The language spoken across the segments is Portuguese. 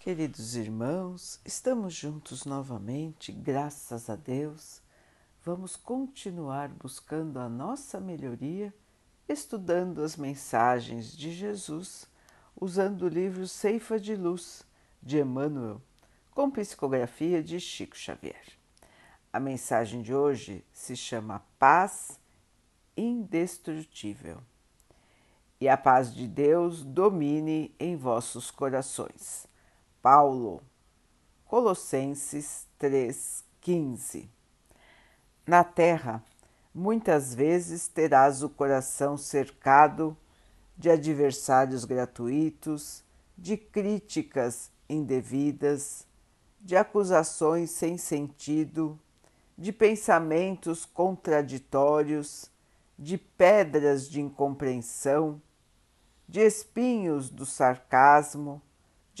Queridos irmãos, estamos juntos novamente, graças a Deus. Vamos continuar buscando a nossa melhoria, estudando as mensagens de Jesus, usando o livro Ceifa de Luz, de Emmanuel, com psicografia de Chico Xavier. A mensagem de hoje se chama Paz Indestrutível. E a paz de Deus domine em vossos corações Paulo, Colossenses 3,15. Na terra, muitas vezes terás o coração cercado de adversários gratuitos, de críticas indevidas, de acusações sem sentido, de pensamentos contraditórios, de pedras de incompreensão, de espinhos do sarcasmo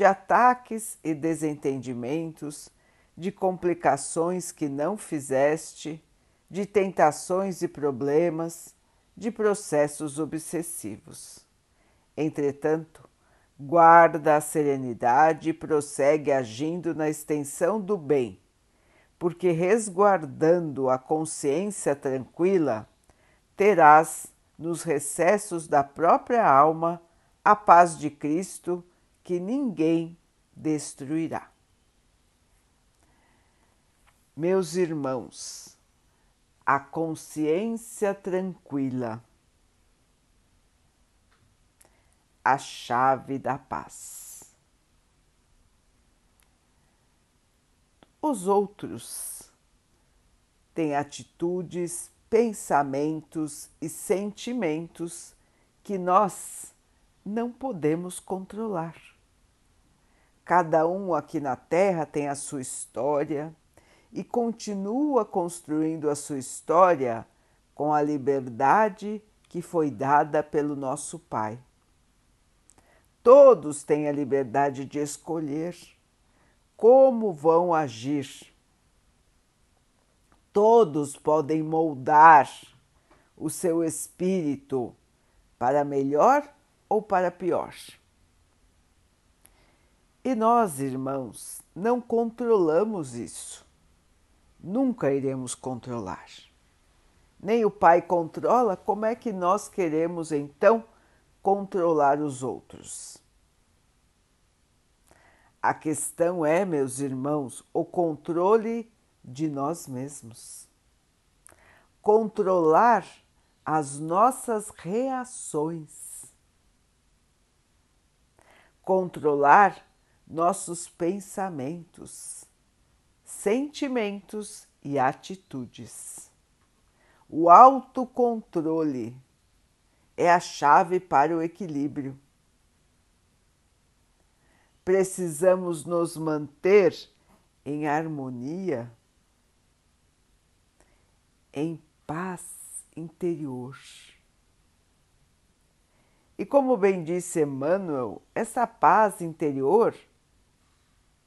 de ataques e desentendimentos, de complicações que não fizeste, de tentações e problemas, de processos obsessivos. Entretanto, guarda a serenidade e prossegue agindo na extensão do bem, porque resguardando a consciência tranquila, terás nos recessos da própria alma a paz de Cristo que ninguém destruirá. Meus irmãos, a consciência tranquila, a chave da paz. Os outros têm atitudes, pensamentos e sentimentos que nós não podemos controlar. Cada um aqui na Terra tem a sua história e continua construindo a sua história com a liberdade que foi dada pelo nosso Pai. Todos têm a liberdade de escolher como vão agir. Todos podem moldar o seu espírito para melhor ou para pior. E nós, irmãos, não controlamos isso. Nunca iremos controlar. Nem o Pai controla, como é que nós queremos então controlar os outros? A questão é, meus irmãos, o controle de nós mesmos. Controlar as nossas reações. Controlar nossos pensamentos, sentimentos e atitudes. O autocontrole é a chave para o equilíbrio. Precisamos nos manter em harmonia, em paz interior. E como bem disse Emmanuel, essa paz interior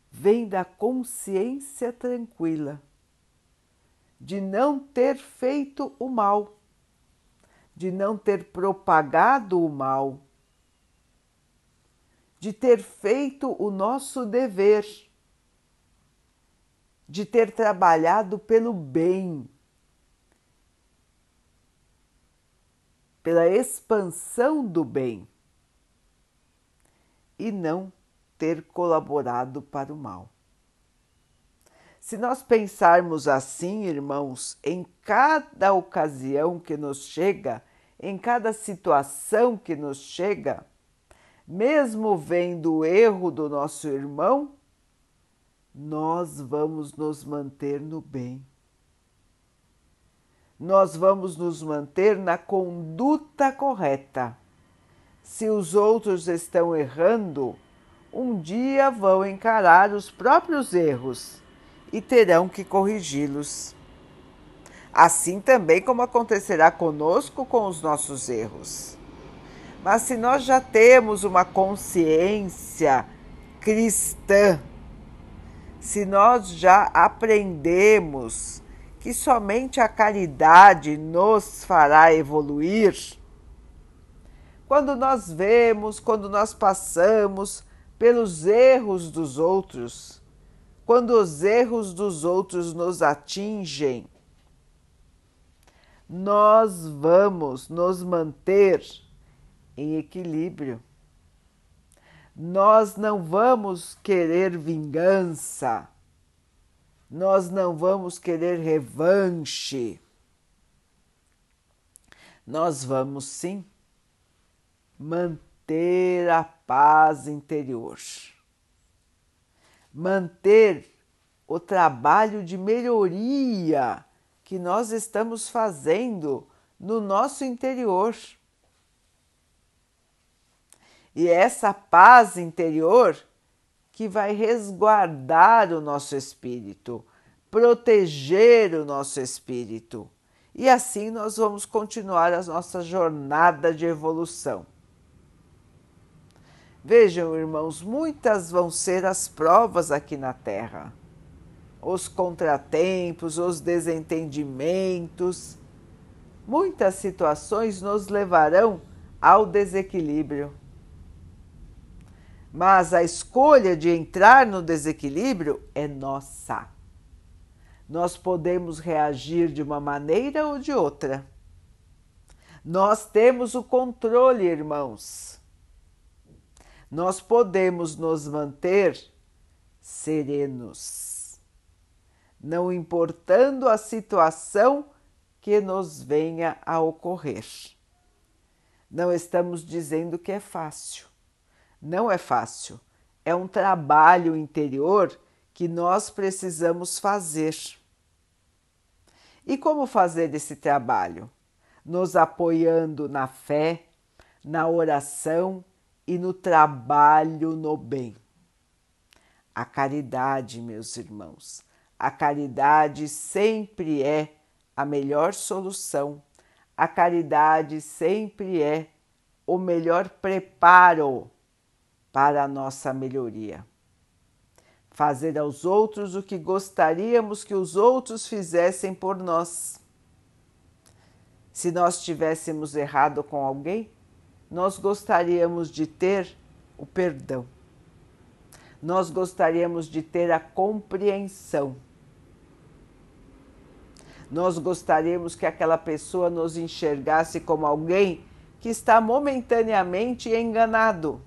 vem da consciência tranquila, de não ter feito o mal, de não ter propagado o mal, de ter feito o nosso dever, de ter trabalhado pelo bem, pela expansão do bem e não ter colaborado para o mal. Se nós pensarmos assim, irmãos, em cada ocasião que nos chega, em cada situação que nos chega, mesmo vendo o erro do nosso irmão, nós vamos nos manter no bem. Nós vamos nos manter na conduta correta. Se os outros estão errando, um dia vão encarar os próprios erros e terão que corrigi-los. Assim também como acontecerá conosco com os nossos erros. Mas se nós já temos uma consciência cristã, se nós já aprendemos que somente a caridade nos fará evoluir, quando nós vemos, quando nós passamos pelos erros dos outros, quando os erros dos outros nos atingem, nós vamos nos manter em equilíbrio. Nós não vamos querer vingança, nós não vamos querer revanche. Nós vamos sim manter a paz interior, manter o trabalho de melhoria que nós estamos fazendo no nosso interior. E essa paz interior que vai resguardar o nosso espírito, proteger o nosso espírito. E assim nós vamos continuar a nossa jornada de evolução. Vejam, irmãos, muitas vão ser as provas aqui na Terra. Os contratempos, os desentendimentos. Muitas situações nos levarão ao desequilíbrio. Mas a escolha de entrar no desequilíbrio é nossa. Nós podemos reagir de uma maneira ou de outra. Nós temos o controle, irmãos nós podemos nos manter serenos, não importando a situação que nos venha a ocorrer. Não estamos dizendo que é fácil. Não é fácil. É um trabalho interior que nós precisamos fazer. E como fazer esse trabalho? Nos apoiando na fé, na oração e no trabalho no bem. A caridade, meus irmãos, a caridade sempre é a melhor solução, a caridade sempre é o melhor preparo para a nossa melhoria. Fazer aos outros o que gostaríamos que os outros fizessem por nós. Se nós tivéssemos errado com alguém, nós gostaríamos de ter o perdão, nós gostaríamos de ter a compreensão, nós gostaríamos que aquela pessoa nos enxergasse como alguém que está momentaneamente enganado,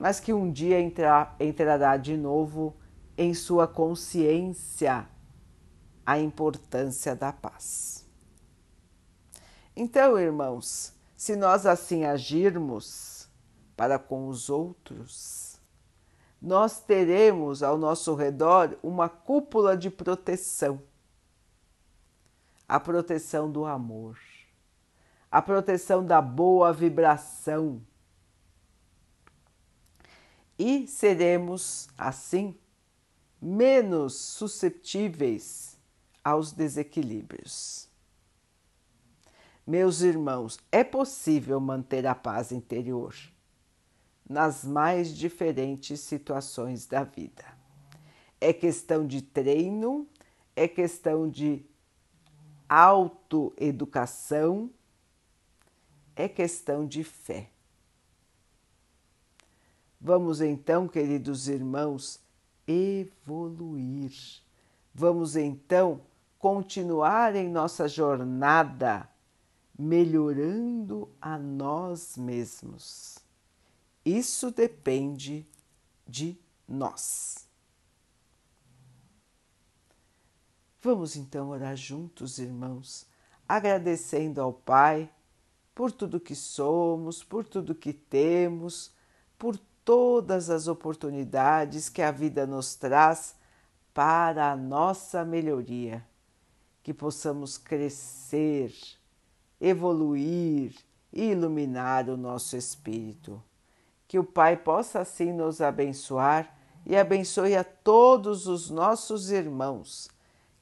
mas que um dia entra, entrará de novo em sua consciência a importância da paz. Então, irmãos, se nós assim agirmos para com os outros, nós teremos ao nosso redor uma cúpula de proteção a proteção do amor, a proteção da boa vibração. E seremos, assim, menos susceptíveis aos desequilíbrios. Meus irmãos, é possível manter a paz interior nas mais diferentes situações da vida. É questão de treino, é questão de autoeducação, é questão de fé. Vamos então, queridos irmãos, evoluir. Vamos então continuar em nossa jornada melhorando a nós mesmos. Isso depende de nós. Vamos então orar juntos, irmãos, agradecendo ao Pai por tudo que somos, por tudo que temos, por todas as oportunidades que a vida nos traz para a nossa melhoria, que possamos crescer evoluir e iluminar o nosso espírito. Que o Pai possa assim nos abençoar e abençoe a todos os nossos irmãos.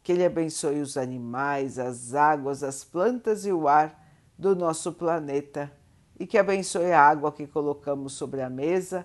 Que Ele abençoe os animais, as águas, as plantas e o ar do nosso planeta e que abençoe a água que colocamos sobre a mesa